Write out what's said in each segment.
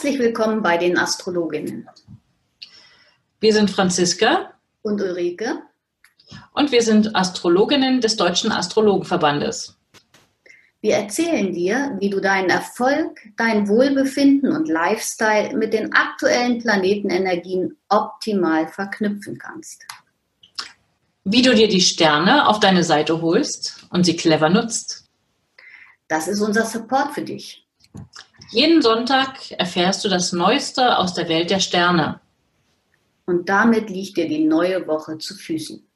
Herzlich willkommen bei den Astrologinnen. Wir sind Franziska und Ulrike und wir sind Astrologinnen des Deutschen Astrologenverbandes. Wir erzählen dir, wie du deinen Erfolg, dein Wohlbefinden und Lifestyle mit den aktuellen Planetenenergien optimal verknüpfen kannst. Wie du dir die Sterne auf deine Seite holst und sie clever nutzt. Das ist unser Support für dich. Jeden Sonntag erfährst du das Neueste aus der Welt der Sterne. Und damit liegt dir die neue Woche zu Füßen.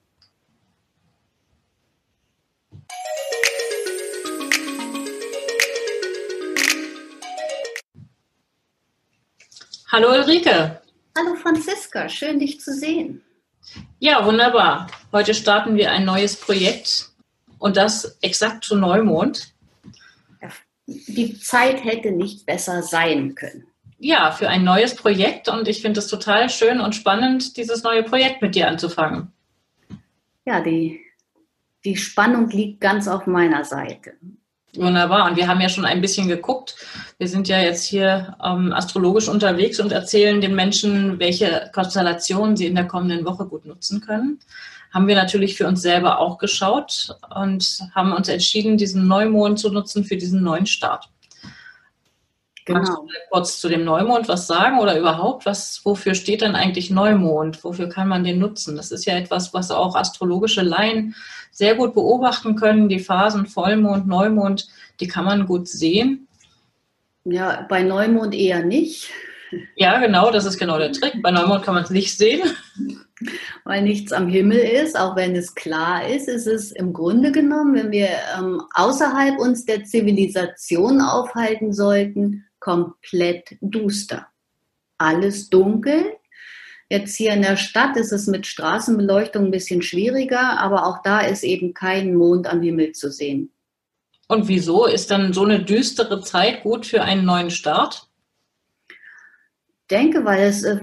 Hallo Ulrike. Hallo Franziska, schön dich zu sehen. Ja, wunderbar. Heute starten wir ein neues Projekt und das exakt zu Neumond die Zeit hätte nicht besser sein können. Ja, für ein neues Projekt und ich finde es total schön und spannend, dieses neue Projekt mit dir anzufangen. Ja, die, die Spannung liegt ganz auf meiner Seite. Wunderbar. Und wir haben ja schon ein bisschen geguckt. Wir sind ja jetzt hier ähm, astrologisch unterwegs und erzählen den Menschen, welche Konstellationen sie in der kommenden Woche gut nutzen können haben wir natürlich für uns selber auch geschaut und haben uns entschieden, diesen Neumond zu nutzen für diesen neuen Start. Genau. Kannst du kurz zu dem Neumond was sagen oder überhaupt, was, wofür steht denn eigentlich Neumond? Wofür kann man den nutzen? Das ist ja etwas, was auch astrologische Laien sehr gut beobachten können. Die Phasen Vollmond, Neumond, die kann man gut sehen. Ja, bei Neumond eher nicht. Ja, genau, das ist genau der Trick. Bei Neumond kann man es nicht sehen weil nichts am Himmel ist, auch wenn es klar ist, ist es im Grunde genommen, wenn wir ähm, außerhalb uns der Zivilisation aufhalten sollten, komplett duster. Alles dunkel. Jetzt hier in der Stadt ist es mit Straßenbeleuchtung ein bisschen schwieriger, aber auch da ist eben kein Mond am Himmel zu sehen. Und wieso ist dann so eine düstere Zeit gut für einen neuen Start? Denke, weil es, äh,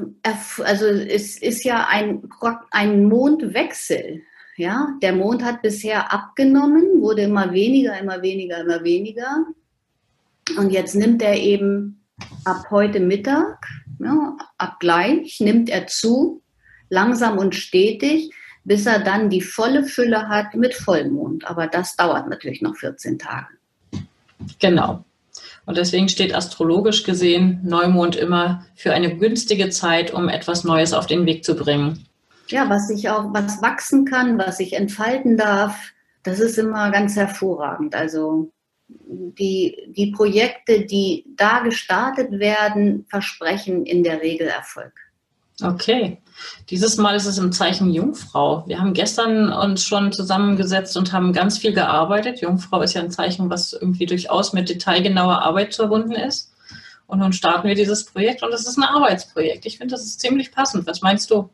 also es ist ja ein, ein Mondwechsel. Ja, der Mond hat bisher abgenommen, wurde immer weniger, immer weniger, immer weniger. Und jetzt nimmt er eben ab heute Mittag, ja, ab gleich, nimmt er zu, langsam und stetig, bis er dann die volle Fülle hat mit Vollmond. Aber das dauert natürlich noch 14 Tage. Genau. Und deswegen steht astrologisch gesehen Neumond immer für eine günstige Zeit, um etwas Neues auf den Weg zu bringen. Ja, was sich auch, was wachsen kann, was sich entfalten darf, das ist immer ganz hervorragend. Also die, die Projekte, die da gestartet werden, versprechen in der Regel Erfolg. Okay. Dieses Mal ist es im Zeichen Jungfrau. Wir haben gestern uns schon zusammengesetzt und haben ganz viel gearbeitet. Jungfrau ist ja ein Zeichen, was irgendwie durchaus mit detailgenauer Arbeit verbunden ist. Und nun starten wir dieses Projekt und es ist ein Arbeitsprojekt. Ich finde, das ist ziemlich passend. Was meinst du?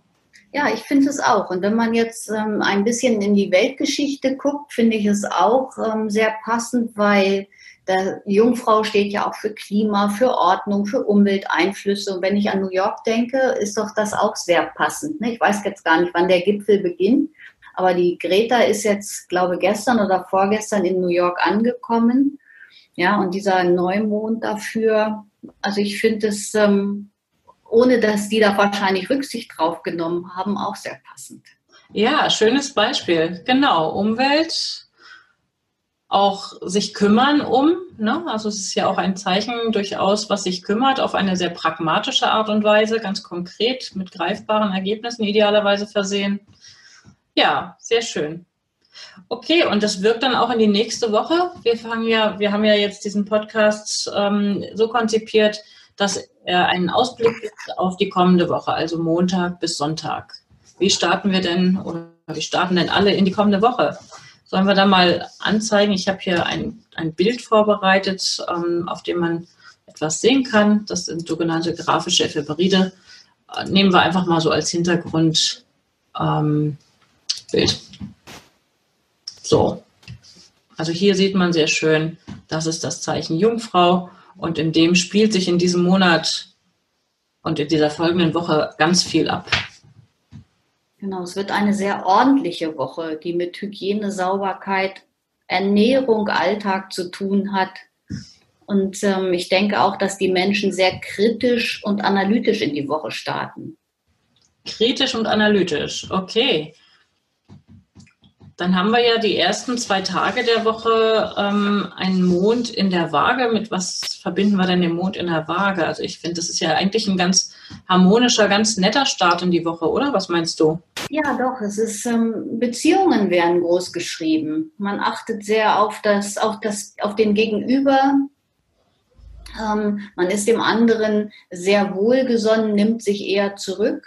Ja, ich finde es auch. Und wenn man jetzt ähm, ein bisschen in die Weltgeschichte guckt, finde ich es auch ähm, sehr passend, weil der Jungfrau steht ja auch für Klima, für Ordnung, für Umwelteinflüsse. Und wenn ich an New York denke, ist doch das auch sehr passend. Ne? Ich weiß jetzt gar nicht, wann der Gipfel beginnt, aber die Greta ist jetzt, glaube ich, gestern oder vorgestern in New York angekommen. Ja, und dieser Neumond dafür, also ich finde es, ähm, ohne dass die da wahrscheinlich Rücksicht drauf genommen haben, auch sehr passend. Ja, schönes Beispiel. Genau, Umwelt, auch sich kümmern um. Ne? Also es ist ja auch ein Zeichen durchaus, was sich kümmert, auf eine sehr pragmatische Art und Weise, ganz konkret mit greifbaren Ergebnissen idealerweise versehen. Ja, sehr schön. Okay, und das wirkt dann auch in die nächste Woche. Wir fangen ja, wir haben ja jetzt diesen Podcast ähm, so konzipiert, dass er einen Ausblick auf die kommende Woche, also Montag bis Sonntag. Wie starten wir denn oder wie starten denn alle in die kommende Woche? Sollen wir da mal anzeigen? Ich habe hier ein, ein Bild vorbereitet, ähm, auf dem man etwas sehen kann. Das sind sogenannte grafische Ephemeride. Äh, nehmen wir einfach mal so als Hintergrundbild. Ähm, so. Also hier sieht man sehr schön, das ist das Zeichen Jungfrau und in dem spielt sich in diesem Monat und in dieser folgenden Woche ganz viel ab. Genau, es wird eine sehr ordentliche Woche, die mit Hygiene, Sauberkeit, Ernährung, Alltag zu tun hat. Und ähm, ich denke auch, dass die Menschen sehr kritisch und analytisch in die Woche starten. Kritisch und analytisch, okay. Dann haben wir ja die ersten zwei Tage der Woche ähm, einen Mond in der Waage. Mit was verbinden wir denn den Mond in der Waage? Also ich finde, das ist ja eigentlich ein ganz harmonischer, ganz netter Start in die Woche, oder? Was meinst du? Ja, doch. Es ist ähm, Beziehungen werden groß geschrieben. Man achtet sehr auf das, auf das, auf den Gegenüber. Ähm, man ist dem anderen sehr wohlgesonnen, nimmt sich eher zurück.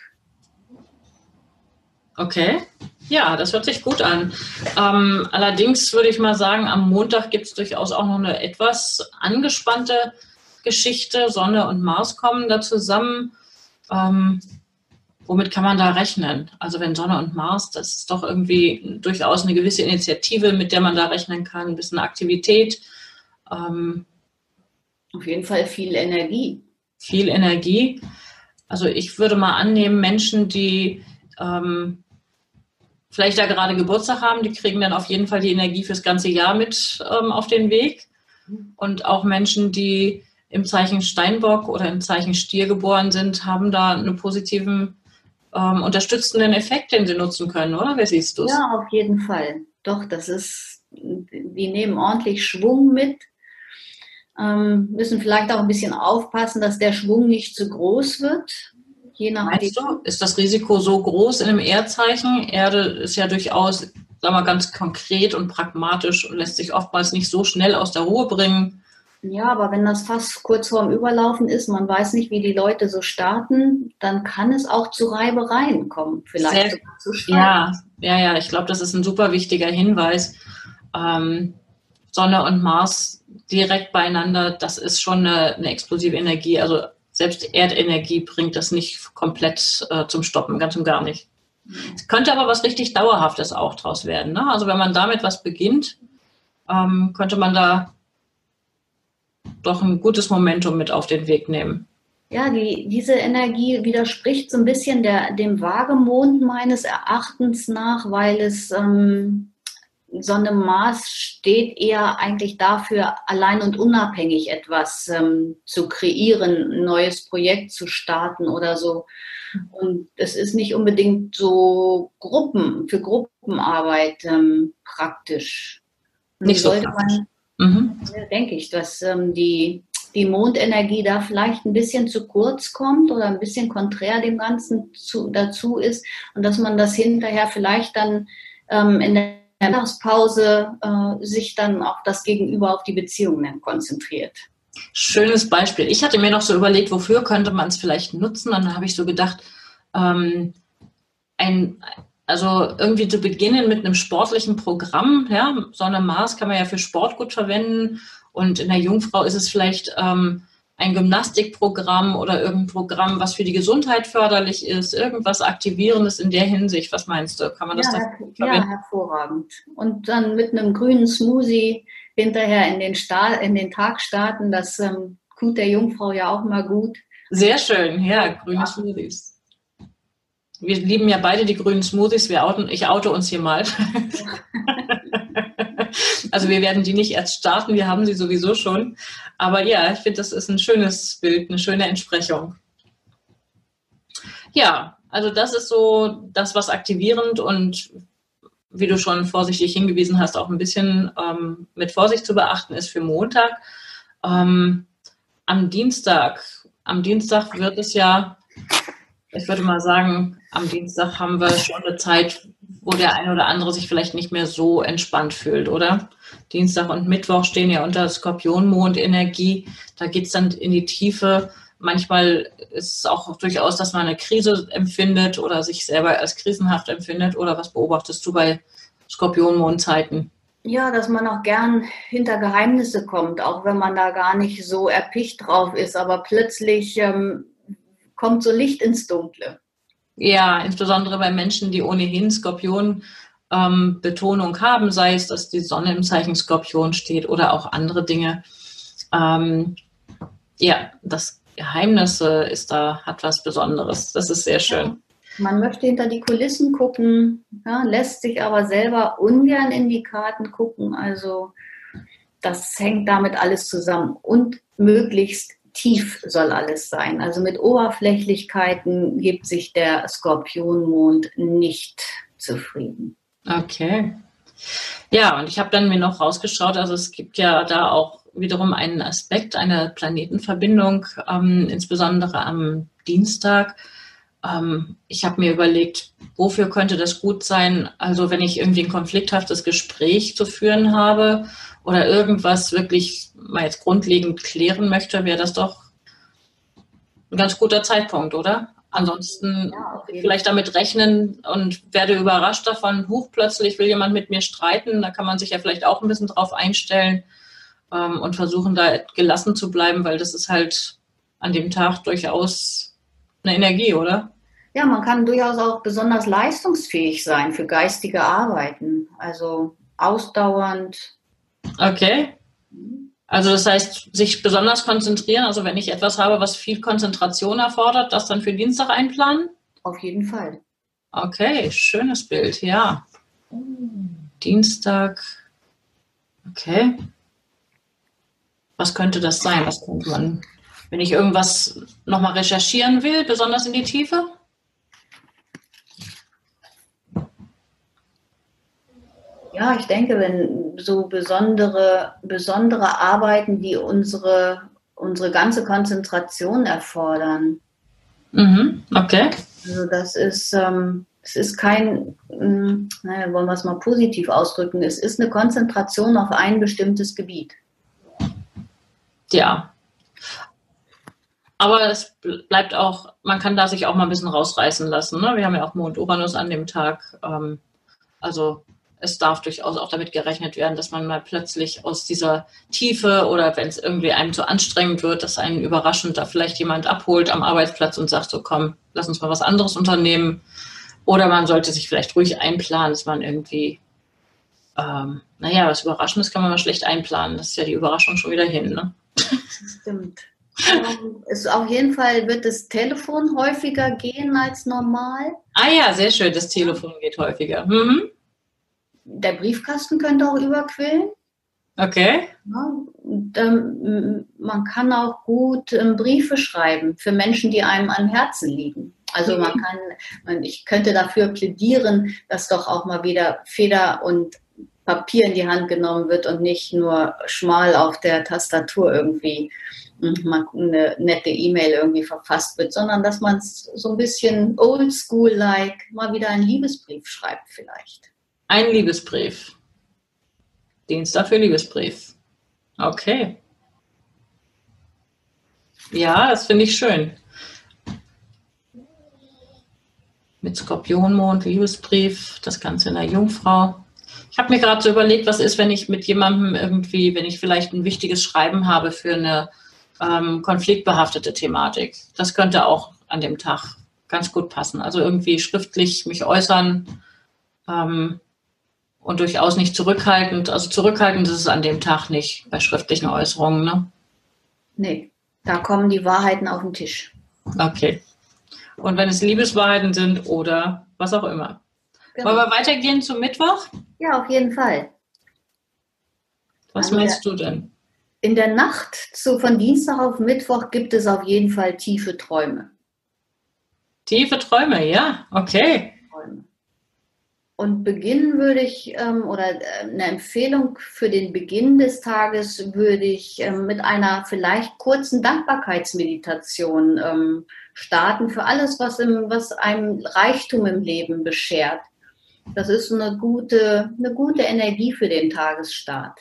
Okay. Ja, das hört sich gut an. Ähm, allerdings würde ich mal sagen, am Montag gibt es durchaus auch noch eine etwas angespannte Geschichte. Sonne und Mars kommen da zusammen. Ähm, womit kann man da rechnen? Also wenn Sonne und Mars, das ist doch irgendwie durchaus eine gewisse Initiative, mit der man da rechnen kann, ein bisschen Aktivität. Ähm, Auf jeden Fall viel Energie. Viel Energie. Also ich würde mal annehmen, Menschen, die ähm, vielleicht da gerade Geburtstag haben, die kriegen dann auf jeden Fall die Energie fürs ganze Jahr mit ähm, auf den Weg. Und auch Menschen, die im Zeichen Steinbock oder im Zeichen Stier geboren sind, haben da einen positiven, ähm, unterstützenden Effekt, den sie nutzen können, oder? Wer siehst du? Ja, auf jeden Fall. Doch, das ist, die nehmen ordentlich Schwung mit, ähm, müssen vielleicht auch ein bisschen aufpassen, dass der Schwung nicht zu groß wird, Je nachdem. Du, ist das Risiko so groß in einem Erdzeichen? Erde ist ja durchaus, sagen wir ganz konkret und pragmatisch und lässt sich oftmals nicht so schnell aus der Ruhe bringen. Ja, aber wenn das fast kurz vorm Überlaufen ist, man weiß nicht, wie die Leute so starten, dann kann es auch zu Reibereien kommen, vielleicht Sehr, zu Ja, ja, ja, ich glaube, das ist ein super wichtiger Hinweis. Ähm, Sonne und Mars direkt beieinander, das ist schon eine, eine explosive Energie. Also selbst Erdenergie bringt das nicht komplett äh, zum Stoppen, ganz und gar nicht. Es könnte aber was richtig Dauerhaftes auch draus werden. Ne? Also wenn man damit was beginnt, ähm, könnte man da doch ein gutes Momentum mit auf den Weg nehmen. Ja, die, diese Energie widerspricht so ein bisschen der, dem Waagemond meines Erachtens nach, weil es ähm, Sonne Mars steht eher eigentlich dafür, allein und unabhängig etwas ähm, zu kreieren, ein neues Projekt zu starten oder so. Und es ist nicht unbedingt so Gruppen, für Gruppenarbeit ähm, praktisch. nicht so sollte praktisch. man, mhm. denke ich, dass ähm, die, die Mondenergie da vielleicht ein bisschen zu kurz kommt oder ein bisschen konträr dem Ganzen zu, dazu ist und dass man das hinterher vielleicht dann ähm, in der Mittagspause äh, sich dann auf das Gegenüber, auf die Beziehungen konzentriert. Schönes Beispiel. Ich hatte mir noch so überlegt, wofür könnte man es vielleicht nutzen. Dann habe ich so gedacht, ähm, ein, also irgendwie zu beginnen mit einem sportlichen Programm. Ja, Sonne Mars kann man ja für Sport gut verwenden. Und in der Jungfrau ist es vielleicht ähm, ein Gymnastikprogramm oder irgendein Programm, was für die Gesundheit förderlich ist, irgendwas Aktivierendes in der Hinsicht. Was meinst du? Kann man das ja, da Ja, hervorragend. Und dann mit einem grünen Smoothie hinterher in den, Start, in den Tag starten, das ähm, tut der Jungfrau ja auch mal gut. Sehr schön, ja, grüne ja. Smoothies. Wir lieben ja beide die grünen Smoothies. Wir outen, ich auto uns hier mal. Also wir werden die nicht erst starten, wir haben sie sowieso schon. Aber ja, ich finde, das ist ein schönes Bild, eine schöne Entsprechung. Ja, also das ist so das, was aktivierend und wie du schon vorsichtig hingewiesen hast, auch ein bisschen ähm, mit Vorsicht zu beachten ist für Montag. Ähm, am Dienstag, am Dienstag wird es ja, ich würde mal sagen, am Dienstag haben wir schon eine Zeit, wo der eine oder andere sich vielleicht nicht mehr so entspannt fühlt, oder? Dienstag und Mittwoch stehen ja unter Skorpionmondenergie. Da geht es dann in die Tiefe. Manchmal ist es auch durchaus, dass man eine Krise empfindet oder sich selber als krisenhaft empfindet. Oder was beobachtest du bei Skorpionmondzeiten? Ja, dass man auch gern hinter Geheimnisse kommt, auch wenn man da gar nicht so erpicht drauf ist. Aber plötzlich ähm, kommt so Licht ins Dunkle. Ja, insbesondere bei Menschen, die ohnehin Skorpion ähm, haben, sei es, dass die Sonne im Zeichen Skorpion steht oder auch andere Dinge. Ähm, ja, das Geheimnis äh, ist da, hat was Besonderes. Das ist sehr schön. Man möchte hinter die Kulissen gucken, ja, lässt sich aber selber ungern in die Karten gucken. Also das hängt damit alles zusammen. Und möglichst tief soll alles sein. Also mit Oberflächlichkeiten gibt sich der Skorpionmond nicht zufrieden. Okay. Ja, und ich habe dann mir noch rausgeschaut, also es gibt ja da auch wiederum einen Aspekt, eine Planetenverbindung, ähm, insbesondere am Dienstag. Ähm, ich habe mir überlegt, wofür könnte das gut sein? Also wenn ich irgendwie ein konflikthaftes Gespräch zu führen habe oder irgendwas wirklich mal jetzt grundlegend klären möchte, wäre das doch ein ganz guter Zeitpunkt, oder? Ansonsten ja, vielleicht damit rechnen und werde überrascht davon, huch, plötzlich will jemand mit mir streiten. Da kann man sich ja vielleicht auch ein bisschen drauf einstellen ähm, und versuchen, da gelassen zu bleiben, weil das ist halt an dem Tag durchaus eine Energie, oder? Ja, man kann durchaus auch besonders leistungsfähig sein für geistige Arbeiten. Also ausdauernd. Okay. Also das heißt, sich besonders konzentrieren. Also wenn ich etwas habe, was viel Konzentration erfordert, das dann für Dienstag einplanen? Auf jeden Fall. Okay, schönes Bild, ja. Dienstag. Okay. Was könnte das sein? Was könnte man, wenn ich irgendwas nochmal recherchieren will, besonders in die Tiefe? Ja, ich denke, wenn so besondere, besondere Arbeiten, die unsere, unsere ganze Konzentration erfordern. Mhm, okay. Also das ist, ähm, es ist kein, ähm, naja, wollen wir es mal positiv ausdrücken, es ist eine Konzentration auf ein bestimmtes Gebiet. Ja. Aber es bleibt auch, man kann da sich auch mal ein bisschen rausreißen lassen. Ne? Wir haben ja auch Mond Uranus an dem Tag. Ähm, also es darf durchaus auch damit gerechnet werden, dass man mal plötzlich aus dieser Tiefe oder wenn es irgendwie einem zu anstrengend wird, dass einen überraschend da vielleicht jemand abholt am Arbeitsplatz und sagt so, komm, lass uns mal was anderes unternehmen. Oder man sollte sich vielleicht ruhig einplanen, dass man irgendwie, ähm, naja, was Überraschendes kann man mal schlecht einplanen. Das ist ja die Überraschung schon wieder hin. Ne? Stimmt. Um, es, auf jeden Fall wird das Telefon häufiger gehen als normal. Ah ja, sehr schön, das Telefon geht häufiger. Mhm der Briefkasten könnte auch überquillen. Okay. Ja, und, ähm, man kann auch gut ähm, Briefe schreiben für Menschen, die einem am Herzen liegen. Also man mhm. kann, man, ich könnte dafür plädieren, dass doch auch mal wieder Feder und Papier in die Hand genommen wird und nicht nur schmal auf der Tastatur irgendwie hm, eine nette E-Mail irgendwie verfasst wird, sondern dass man es so ein bisschen oldschool-like mal wieder einen Liebesbrief schreibt vielleicht. Ein Liebesbrief. Dienstag für Liebesbrief. Okay. Ja, das finde ich schön. Mit Skorpionmond, Liebesbrief, das Ganze in der Jungfrau. Ich habe mir gerade so überlegt, was ist, wenn ich mit jemandem irgendwie, wenn ich vielleicht ein wichtiges Schreiben habe für eine ähm, konfliktbehaftete Thematik. Das könnte auch an dem Tag ganz gut passen. Also irgendwie schriftlich mich äußern, ähm, und durchaus nicht zurückhaltend. Also zurückhaltend ist es an dem Tag nicht bei schriftlichen Äußerungen, ne? Nee, da kommen die Wahrheiten auf den Tisch. Okay. Und wenn es Liebeswahrheiten sind oder was auch immer. Genau. Wollen wir weitergehen zum Mittwoch? Ja, auf jeden Fall. Was also meinst du denn? In der Nacht zu, von Dienstag auf Mittwoch gibt es auf jeden Fall tiefe Träume. Tiefe Träume, ja, okay. Und beginnen würde ich, ähm, oder äh, eine Empfehlung für den Beginn des Tages würde ich ähm, mit einer vielleicht kurzen Dankbarkeitsmeditation ähm, starten für alles, was, im, was einem Reichtum im Leben beschert. Das ist eine gute, eine gute Energie für den Tagesstart.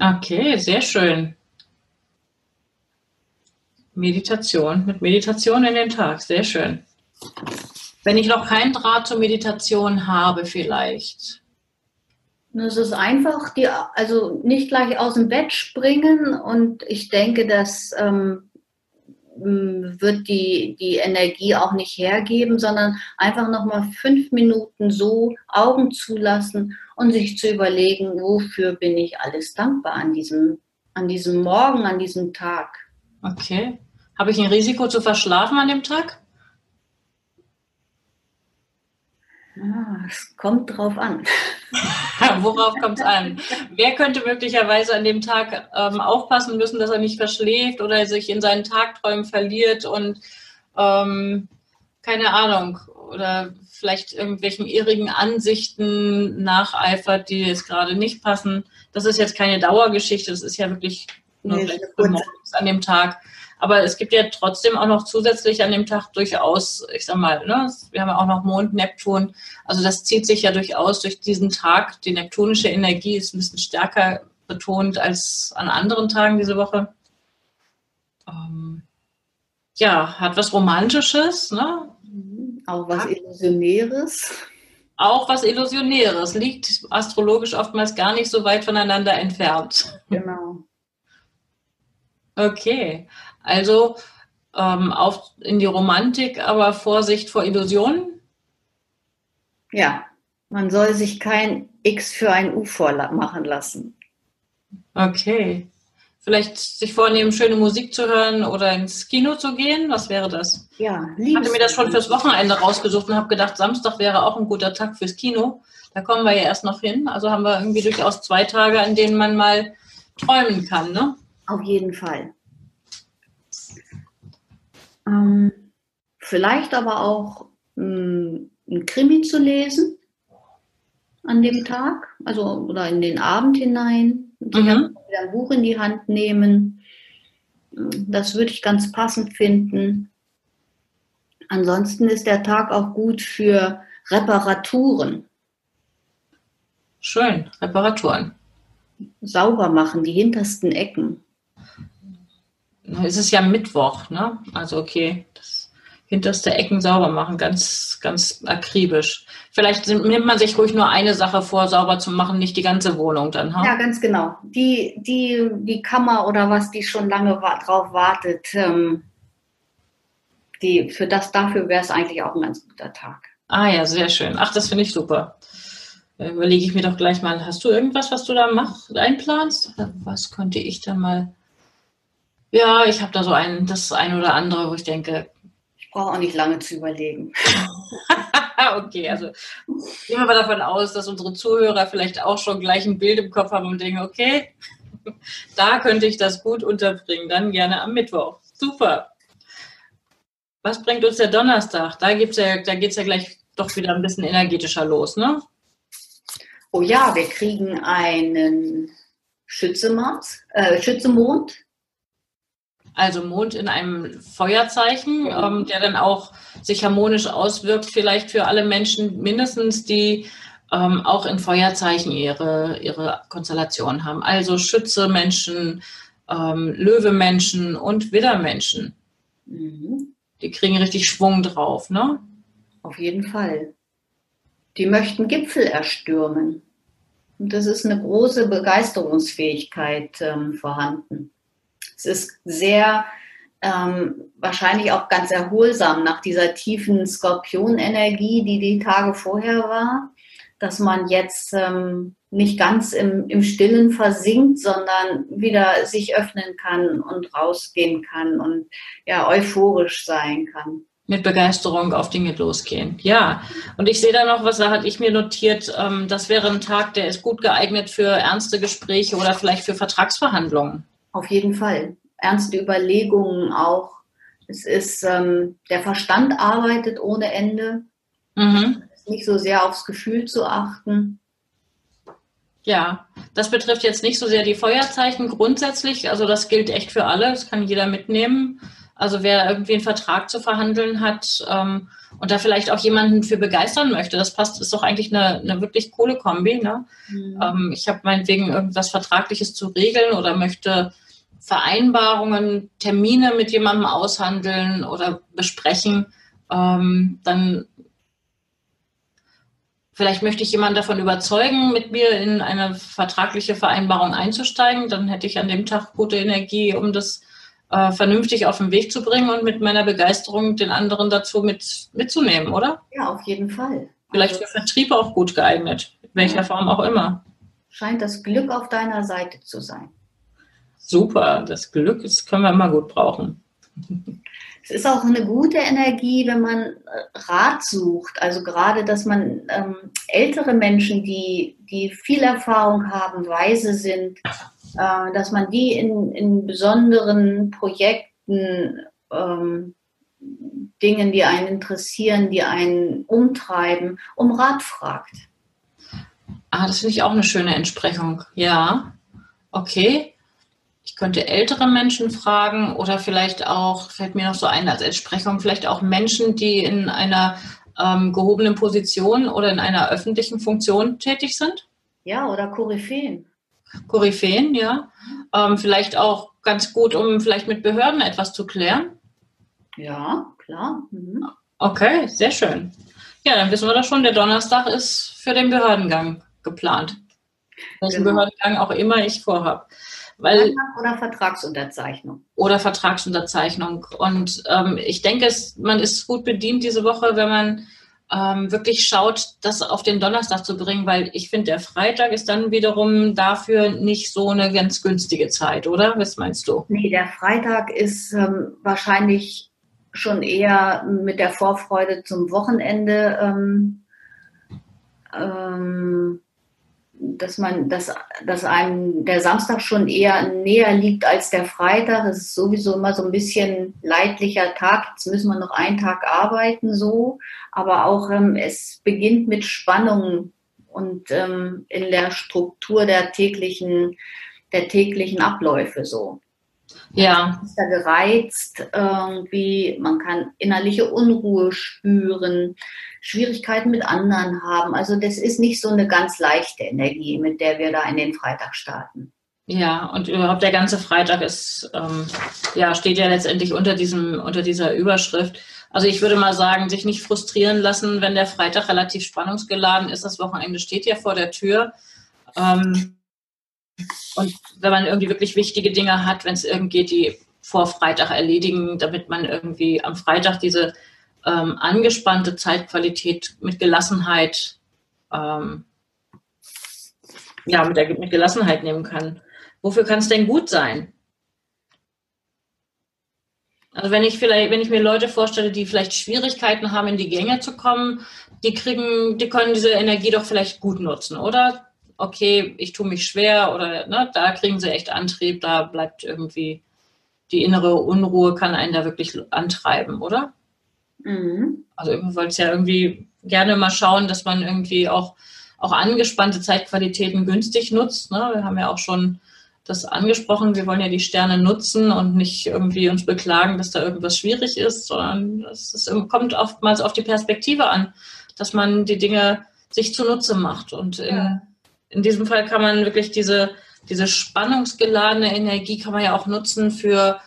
Okay, sehr schön. Meditation, mit Meditation in den Tag, sehr schön. Wenn ich noch keinen Draht zur Meditation habe, vielleicht. Es ist einfach, die, also nicht gleich aus dem Bett springen und ich denke, das ähm, wird die, die Energie auch nicht hergeben, sondern einfach nochmal fünf Minuten so Augen zulassen und sich zu überlegen, wofür bin ich alles dankbar an diesem, an diesem Morgen, an diesem Tag. Okay. Habe ich ein Risiko zu verschlafen an dem Tag? Ah, Es kommt drauf an. Worauf kommt es an? Wer könnte möglicherweise an dem Tag ähm, aufpassen müssen, dass er nicht verschläft oder sich in seinen Tagträumen verliert und ähm, keine Ahnung oder vielleicht irgendwelchen irrigen Ansichten nacheifert, die jetzt gerade nicht passen. Das ist jetzt keine Dauergeschichte, das ist ja wirklich nur nee, an dem Tag. Aber es gibt ja trotzdem auch noch zusätzlich an dem Tag durchaus, ich sag mal, ne, wir haben ja auch noch Mond, Neptun. Also das zieht sich ja durchaus durch diesen Tag. Die neptunische Energie ist ein bisschen stärker betont als an anderen Tagen diese Woche. Ähm, ja, hat was Romantisches, ne? Auch was Illusionäres. Auch was Illusionäres, liegt astrologisch oftmals gar nicht so weit voneinander entfernt. Genau. Okay. Also ähm, auf, in die Romantik, aber Vorsicht vor Illusionen? Ja, man soll sich kein X für ein U vormachen lassen. Okay. Vielleicht sich vornehmen, schöne Musik zu hören oder ins Kino zu gehen? Was wäre das? Ja, Ich hatte mir das schon fürs Wochenende rausgesucht und habe gedacht, Samstag wäre auch ein guter Tag fürs Kino. Da kommen wir ja erst noch hin. Also haben wir irgendwie durchaus zwei Tage, an denen man mal träumen kann, ne? Auf jeden Fall. Ähm, vielleicht aber auch ähm, ein Krimi zu lesen an dem Tag, also oder in den Abend hinein, mhm. ein Buch in die Hand nehmen. Das würde ich ganz passend finden. Ansonsten ist der Tag auch gut für Reparaturen. Schön, Reparaturen. Sauber machen, die hintersten Ecken es ist ja Mittwoch, ne? Also okay, das hinterste Ecken sauber machen, ganz, ganz akribisch. Vielleicht nimmt man sich ruhig nur eine Sache vor, sauber zu machen, nicht die ganze Wohnung dann. Ha? Ja, ganz genau. Die, die, die Kammer oder was, die schon lange drauf wartet, ähm, die, für das, dafür wäre es eigentlich auch ein ganz guter Tag. Ah ja, sehr schön. Ach, das finde ich super. Überlege ich mir doch gleich mal, hast du irgendwas, was du da machst, einplanst? Was könnte ich da mal ja, ich habe da so ein, das ein oder andere, wo ich denke. Ich brauche auch nicht lange zu überlegen. okay, also gehen wir mal davon aus, dass unsere Zuhörer vielleicht auch schon gleich ein Bild im Kopf haben und denken, okay, da könnte ich das gut unterbringen, dann gerne am Mittwoch. Super. Was bringt uns der Donnerstag? Da, gibt's ja, da geht es ja gleich doch wieder ein bisschen energetischer los, ne? Oh ja, wir kriegen einen Schützemond, äh, Schützemond also Mond in einem Feuerzeichen, ähm, der dann auch sich harmonisch auswirkt, vielleicht für alle Menschen mindestens, die ähm, auch in Feuerzeichen ihre, ihre Konstellation haben. Also Schütze Menschen, ähm, Löwe Menschen und Widdermenschen. Mhm. Die kriegen richtig Schwung drauf, ne? Auf jeden Fall. Die möchten Gipfel erstürmen. Und das ist eine große Begeisterungsfähigkeit ähm, vorhanden. Es ist sehr ähm, wahrscheinlich auch ganz erholsam nach dieser tiefen Skorpionenergie, die die Tage vorher war, dass man jetzt ähm, nicht ganz im, im Stillen versinkt, sondern wieder sich öffnen kann und rausgehen kann und ja euphorisch sein kann mit Begeisterung auf Dinge losgehen. Ja, und ich sehe da noch, was da hatte ich mir notiert, ähm, das wäre ein Tag, der ist gut geeignet für ernste Gespräche oder vielleicht für Vertragsverhandlungen. Auf jeden Fall. Ernste Überlegungen auch. Es ist, ähm, der Verstand arbeitet ohne Ende. Mhm. Nicht so sehr aufs Gefühl zu achten. Ja, das betrifft jetzt nicht so sehr die Feuerzeichen grundsätzlich. Also das gilt echt für alle. Das kann jeder mitnehmen. Also wer irgendwie einen Vertrag zu verhandeln hat ähm, und da vielleicht auch jemanden für begeistern möchte, das passt, ist doch eigentlich eine, eine wirklich coole Kombi. Ne? Mhm. Ähm, ich habe meinetwegen irgendwas Vertragliches zu regeln oder möchte Vereinbarungen, Termine mit jemandem aushandeln oder besprechen, ähm, dann vielleicht möchte ich jemanden davon überzeugen, mit mir in eine vertragliche Vereinbarung einzusteigen. Dann hätte ich an dem Tag gute Energie, um das äh, vernünftig auf den Weg zu bringen und mit meiner Begeisterung den anderen dazu mit, mitzunehmen, oder? Ja, auf jeden Fall. Vielleicht also, für Vertrieb auch gut geeignet, in welcher. Form auch immer. Scheint das Glück auf deiner Seite zu sein. Super, das Glück das können wir immer gut brauchen. Es ist auch eine gute Energie, wenn man äh, Rat sucht. Also gerade, dass man ähm, ältere Menschen, die, die viel Erfahrung haben, weise sind, äh, dass man die in, in besonderen Projekten, ähm, Dingen, die einen interessieren, die einen umtreiben, um Rat fragt. Ah, das finde ich auch eine schöne Entsprechung. Ja, okay. Ich könnte ältere Menschen fragen oder vielleicht auch, fällt mir noch so ein als Entsprechung, vielleicht auch Menschen, die in einer ähm, gehobenen Position oder in einer öffentlichen Funktion tätig sind. Ja, oder Koryphäen. Koryphäen, ja. Ähm, vielleicht auch ganz gut, um vielleicht mit Behörden etwas zu klären. Ja, klar. Mhm. Okay, sehr schön. Ja, dann wissen wir doch schon, der Donnerstag ist für den Behördengang geplant. Welchen genau. Behördengang auch immer ich vorhabe. Weil, oder Vertragsunterzeichnung. Oder Vertragsunterzeichnung. Und ähm, ich denke, es, man ist gut bedient diese Woche, wenn man ähm, wirklich schaut, das auf den Donnerstag zu bringen, weil ich finde, der Freitag ist dann wiederum dafür nicht so eine ganz günstige Zeit, oder? Was meinst du? Nee, der Freitag ist ähm, wahrscheinlich schon eher mit der Vorfreude zum Wochenende ähm, ähm, dass man, dass, dass einem der Samstag schon eher näher liegt als der Freitag. Es ist sowieso immer so ein bisschen leidlicher Tag. Jetzt müssen wir noch einen Tag arbeiten, so. Aber auch ähm, es beginnt mit Spannung und ähm, in der Struktur der täglichen, der täglichen Abläufe so. Ja. Man ist da gereizt, irgendwie, man kann innerliche Unruhe spüren, Schwierigkeiten mit anderen haben. Also das ist nicht so eine ganz leichte Energie, mit der wir da in den Freitag starten. Ja, und überhaupt der ganze Freitag ist, ähm, ja, steht ja letztendlich unter diesem, unter dieser Überschrift. Also ich würde mal sagen, sich nicht frustrieren lassen, wenn der Freitag relativ spannungsgeladen ist. Das Wochenende steht ja vor der Tür. Ähm, und wenn man irgendwie wirklich wichtige Dinge hat, wenn es irgendwie geht, die vor Freitag erledigen, damit man irgendwie am Freitag diese ähm, angespannte Zeitqualität mit Gelassenheit, ähm, ja, mit, der, mit Gelassenheit nehmen kann. Wofür kann es denn gut sein? Also wenn ich vielleicht, wenn ich mir Leute vorstelle, die vielleicht Schwierigkeiten haben, in die Gänge zu kommen, die kriegen, die können diese Energie doch vielleicht gut nutzen, oder? okay, ich tue mich schwer oder ne, da kriegen sie echt Antrieb, da bleibt irgendwie die innere Unruhe, kann einen da wirklich antreiben, oder? Mhm. Also wollte es ja irgendwie gerne mal schauen, dass man irgendwie auch, auch angespannte Zeitqualitäten günstig nutzt. Ne? Wir haben ja auch schon das angesprochen, wir wollen ja die Sterne nutzen und nicht irgendwie uns beklagen, dass da irgendwas schwierig ist, sondern es kommt oftmals auf die Perspektive an, dass man die Dinge sich zunutze macht und in, ja in diesem Fall kann man wirklich diese, diese spannungsgeladene Energie kann man ja auch nutzen für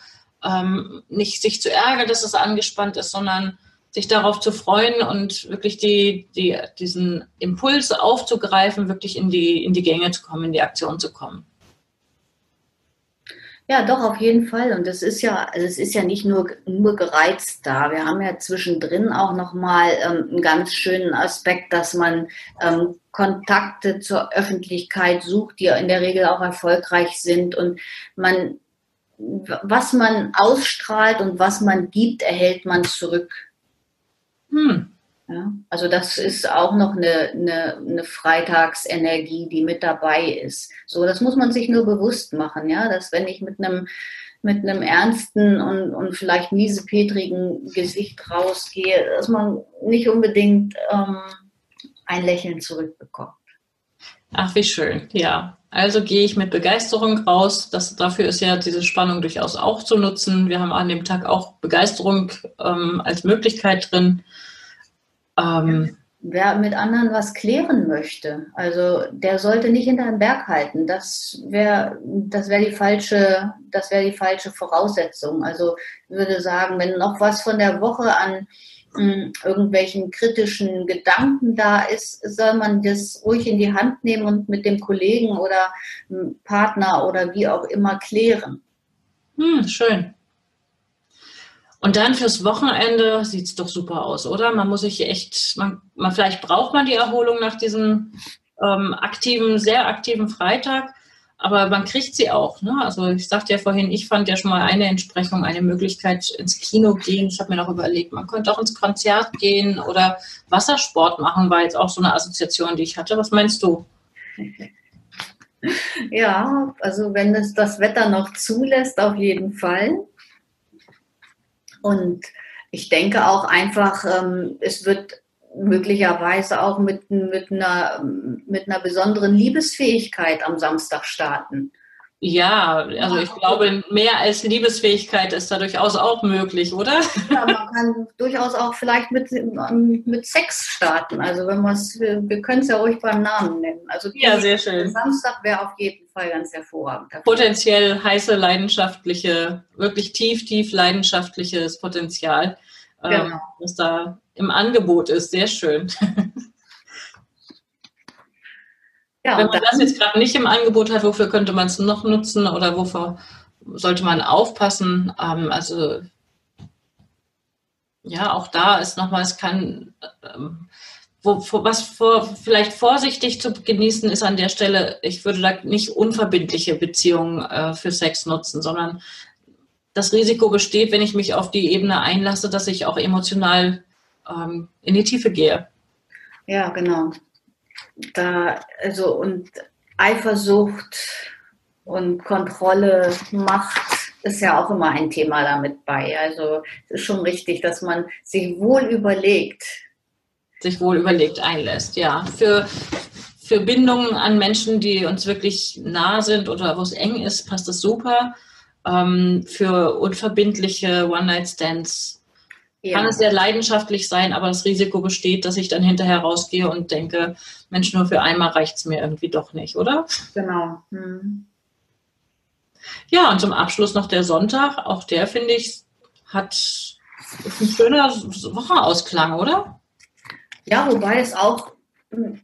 ähm, nicht sich zu ärgern, dass es angespannt ist, sondern sich darauf zu freuen und wirklich die, die, diesen Impuls aufzugreifen, wirklich in die, in die Gänge zu kommen, in die Aktion zu kommen. Ja, doch, auf jeden Fall. Und es ist ja, also es ist ja nicht nur, nur gereizt da. Wir haben ja zwischendrin auch nochmal ähm, einen ganz schönen Aspekt, dass man ähm, Kontakte zur Öffentlichkeit sucht, die in der Regel auch erfolgreich sind und man, was man ausstrahlt und was man gibt, erhält man zurück. Hm. Ja, also das ist auch noch eine, eine, eine Freitagsenergie, die mit dabei ist. So, das muss man sich nur bewusst machen, ja, dass wenn ich mit einem mit einem ernsten und, und vielleicht miesepetrigen Gesicht rausgehe, dass man nicht unbedingt ähm, ein Lächeln zurückbekommt. Ach, wie schön, ja. Also gehe ich mit Begeisterung raus. Das, dafür ist ja diese Spannung durchaus auch zu nutzen. Wir haben an dem Tag auch Begeisterung ähm, als Möglichkeit drin. Ähm, Wer mit anderen was klären möchte, also der sollte nicht hinter den Berg halten. Das wäre das wäre die falsche, das wäre die falsche Voraussetzung. Also ich würde sagen, wenn noch was von der Woche an mh, hm, irgendwelchen kritischen Gedanken da ist, soll man das ruhig in die Hand nehmen und mit dem Kollegen oder Partner oder wie auch immer klären. Hm, schön. Und dann fürs Wochenende sieht es doch super aus, oder? Man muss sich echt, man, man, vielleicht braucht man die Erholung nach diesem ähm, aktiven, sehr aktiven Freitag. Aber man kriegt sie auch. Ne? Also ich sagte ja vorhin, ich fand ja schon mal eine Entsprechung, eine Möglichkeit ins Kino gehen. Ich habe mir noch überlegt, man könnte auch ins Konzert gehen oder Wassersport machen, war jetzt auch so eine Assoziation, die ich hatte. Was meinst du? Ja, also wenn es das Wetter noch zulässt, auf jeden Fall. Und ich denke auch einfach, ähm, es wird möglicherweise auch mit, mit, einer, mit einer besonderen Liebesfähigkeit am Samstag starten. Ja, also ich glaube, mehr als Liebesfähigkeit ist da durchaus auch möglich, oder? Ja, man kann durchaus auch vielleicht mit, mit Sex starten. Also wenn man es, wir können es ja ruhig beim Namen nennen. Also ja, sehr schön. Samstag wäre auf jeden Fall ganz hervorragend. Potenziell heiße, leidenschaftliche, wirklich tief, tief leidenschaftliches Potenzial, ähm, genau. ähm, was da im Angebot ist. Sehr schön. Ja, Wenn man das jetzt gerade nicht im Angebot hat, wofür könnte man es noch nutzen oder wofür sollte man aufpassen? Ähm, also ja, auch da ist nochmal, es kann, ähm, wo, was vor, vielleicht vorsichtig zu genießen ist an der Stelle, ich würde da nicht unverbindliche Beziehungen äh, für Sex nutzen, sondern das Risiko besteht, wenn ich mich auf die Ebene einlasse, dass ich auch emotional ähm, in die Tiefe gehe. Ja, genau da, also und Eifersucht und Kontrolle, Macht ist ja auch immer ein Thema damit bei. Also es ist schon richtig, dass man sich wohl überlegt. Sich wohl überlegt einlässt, ja. Für, für Bindungen an Menschen, die uns wirklich nah sind oder wo es eng ist, passt das super. Ähm, für unverbindliche One-Night-Stands ja. kann es sehr leidenschaftlich sein, aber das Risiko besteht, dass ich dann hinterher rausgehe und denke, Mensch, nur für einmal reicht es mir irgendwie doch nicht, oder? Genau. Hm. Ja, und zum Abschluss noch der Sonntag. Auch der, finde ich, hat ein schöner Wochenausklang, oder? Ja, wobei es auch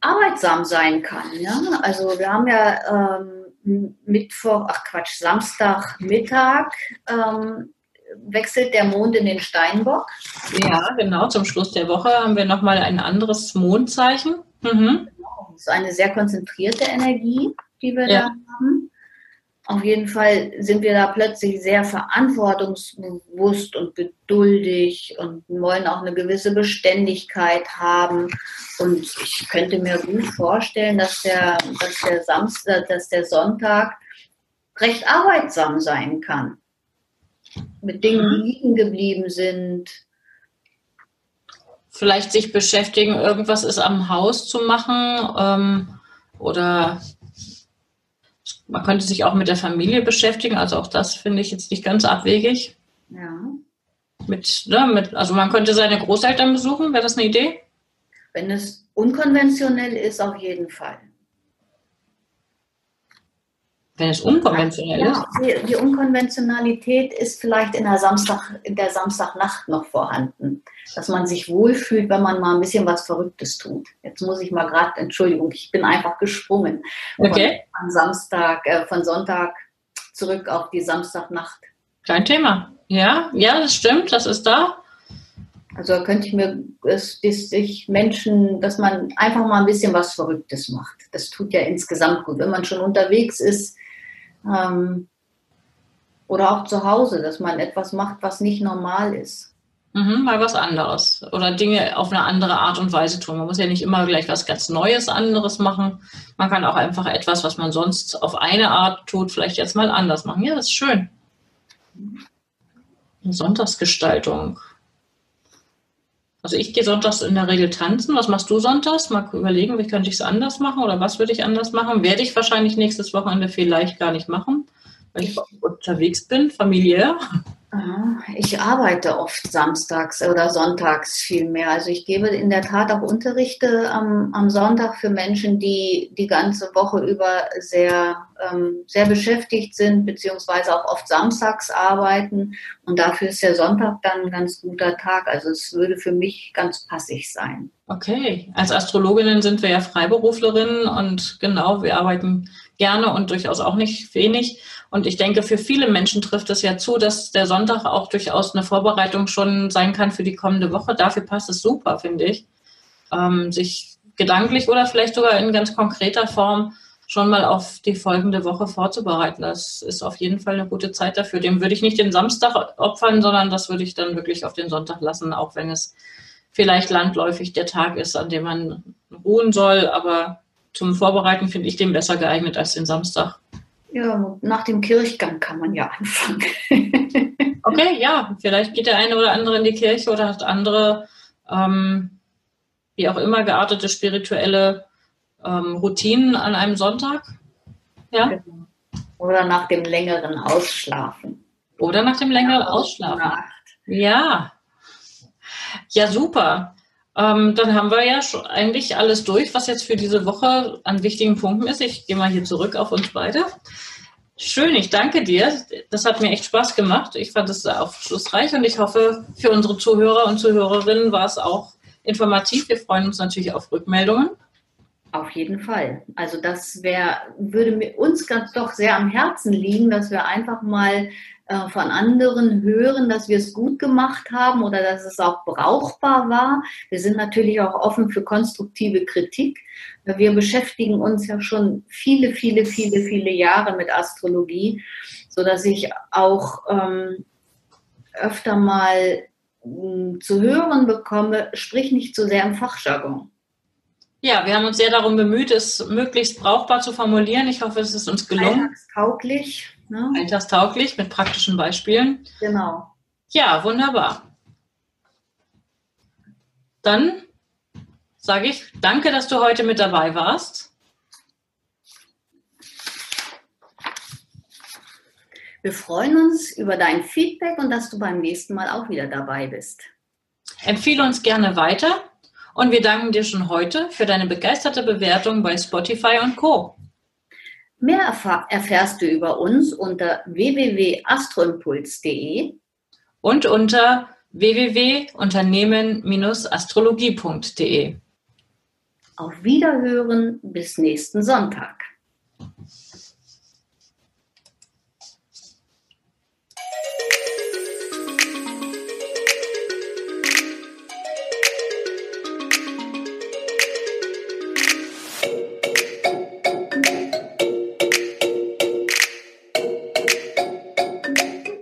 arbeitsam sein kann. Ja? Also wir haben ja ähm, Mittwoch, ach Quatsch, Samstagmittag ähm, wechselt der Mond in den Steinbock. Ja, genau. Zum Schluss der Woche haben wir nochmal ein anderes Mondzeichen. Mhm. Genau. Das ist eine sehr konzentrierte Energie, die wir ja. da haben. Auf jeden Fall sind wir da plötzlich sehr verantwortungsbewusst und geduldig und wollen auch eine gewisse Beständigkeit haben. Und ich könnte mir gut vorstellen, dass der, dass der Samstag, dass der Sonntag recht arbeitsam sein kann mit Dingen, die liegen geblieben sind. Vielleicht sich beschäftigen, irgendwas ist am Haus zu machen ähm, oder man könnte sich auch mit der Familie beschäftigen. Also auch das finde ich jetzt nicht ganz abwegig. Ja. Mit, ne, mit, also man könnte seine Großeltern besuchen, wäre das eine Idee? Wenn es unkonventionell ist, auf jeden Fall. Wenn es unkonventionell ja, ist? Die, die, Unkonventionalität ist vielleicht in der, Samstag, in der Samstagnacht noch vorhanden. Dass man sich wohlfühlt, wenn man mal ein bisschen was Verrücktes tut. Jetzt muss ich mal gerade, Entschuldigung, ich bin einfach gesprungen. Okay. Von Samstag, äh, von Sonntag zurück auf die Samstagnacht. Kein Thema. Ja, ja, das stimmt, das ist da. Also könnte ich mir, dass, sich Menschen, dass man einfach mal ein bisschen was Verrücktes macht. Das tut ja insgesamt gut. Wenn man schon unterwegs ist, ähm, oder auch zu Hause, dass man etwas macht, was nicht normal ist. Mhm, mal was anderes. Oder Dinge auf eine andere Art und Weise tun. Man muss ja nicht immer gleich was ganz Neues anderes machen. Man kann auch einfach etwas, was man sonst auf eine Art tut, vielleicht jetzt mal anders machen. Ja, das ist schön. Sonntagsgestaltung. Also ich gehe sonntags in der Regel tanzen. Was machst du sonntags? Mal überlegen, wie könnte ich es anders machen oder was würde ich anders machen? Werde ich wahrscheinlich nächstes Wochenende vielleicht gar nicht machen, weil ich unterwegs bin, familiär. Ich arbeite oft samstags oder sonntags viel mehr. Also ich gebe in der Tat auch Unterrichte am, am Sonntag für Menschen, die die ganze Woche über sehr, ähm, sehr beschäftigt sind, beziehungsweise auch oft samstags arbeiten. Und dafür ist der Sonntag dann ein ganz guter Tag. Also es würde für mich ganz passig sein. Okay, als Astrologinnen sind wir ja Freiberuflerinnen und genau, wir arbeiten gerne und durchaus auch nicht wenig. Und ich denke, für viele Menschen trifft es ja zu, dass der Sonntag auch durchaus eine Vorbereitung schon sein kann für die kommende Woche. Dafür passt es super, finde ich. Ähm, sich gedanklich oder vielleicht sogar in ganz konkreter Form schon mal auf die folgende Woche vorzubereiten. Das ist auf jeden Fall eine gute Zeit dafür. Dem würde ich nicht den Samstag opfern, sondern das würde ich dann wirklich auf den Sonntag lassen, auch wenn es vielleicht landläufig der Tag ist, an dem man ruhen soll. Aber zum Vorbereiten finde ich den besser geeignet als den Samstag. Ja, nach dem Kirchgang kann man ja anfangen. okay, ja, vielleicht geht der eine oder andere in die Kirche oder hat andere, ähm, wie auch immer, geartete spirituelle ähm, Routinen an einem Sonntag. Ja. Genau. Oder nach dem längeren Ausschlafen. Oder nach dem längeren Ausschlafen. Ja. Ja, super. Ähm, dann haben wir ja schon eigentlich alles durch, was jetzt für diese Woche an wichtigen Punkten ist. Ich gehe mal hier zurück auf uns beide. Schön, ich danke dir. Das hat mir echt Spaß gemacht. Ich fand es sehr aufschlussreich und ich hoffe, für unsere Zuhörer und Zuhörerinnen war es auch informativ. Wir freuen uns natürlich auf Rückmeldungen. Auf jeden Fall. Also das wäre, würde uns ganz doch sehr am Herzen liegen, dass wir einfach mal äh, von anderen hören, dass wir es gut gemacht haben oder dass es auch brauchbar war. Wir sind natürlich auch offen für konstruktive Kritik. Wir beschäftigen uns ja schon viele, viele, viele, viele Jahre mit Astrologie, so dass ich auch ähm, öfter mal mh, hm, zu hören bekomme, sprich nicht zu sehr im Fachjargon. Ja, wir haben uns sehr darum bemüht, es möglichst brauchbar zu formulieren. Ich hoffe, es ist uns gelungen. Alltagstauglich. Ne? Alltagstauglich mit praktischen Beispielen. Genau. Ja, wunderbar. Dann sage ich danke, dass du heute mit dabei warst. Wir freuen uns über dein Feedback und dass du beim nächsten Mal auch wieder dabei bist. Empfehle uns gerne weiter und wir danken dir schon heute für deine begeisterte Bewertung bei Spotify und Co. Mehr erfährst du über uns unter www.astroimpuls.de und unter www.unternehmen-astrologie.de. Auf Wiederhören bis nächsten Sonntag.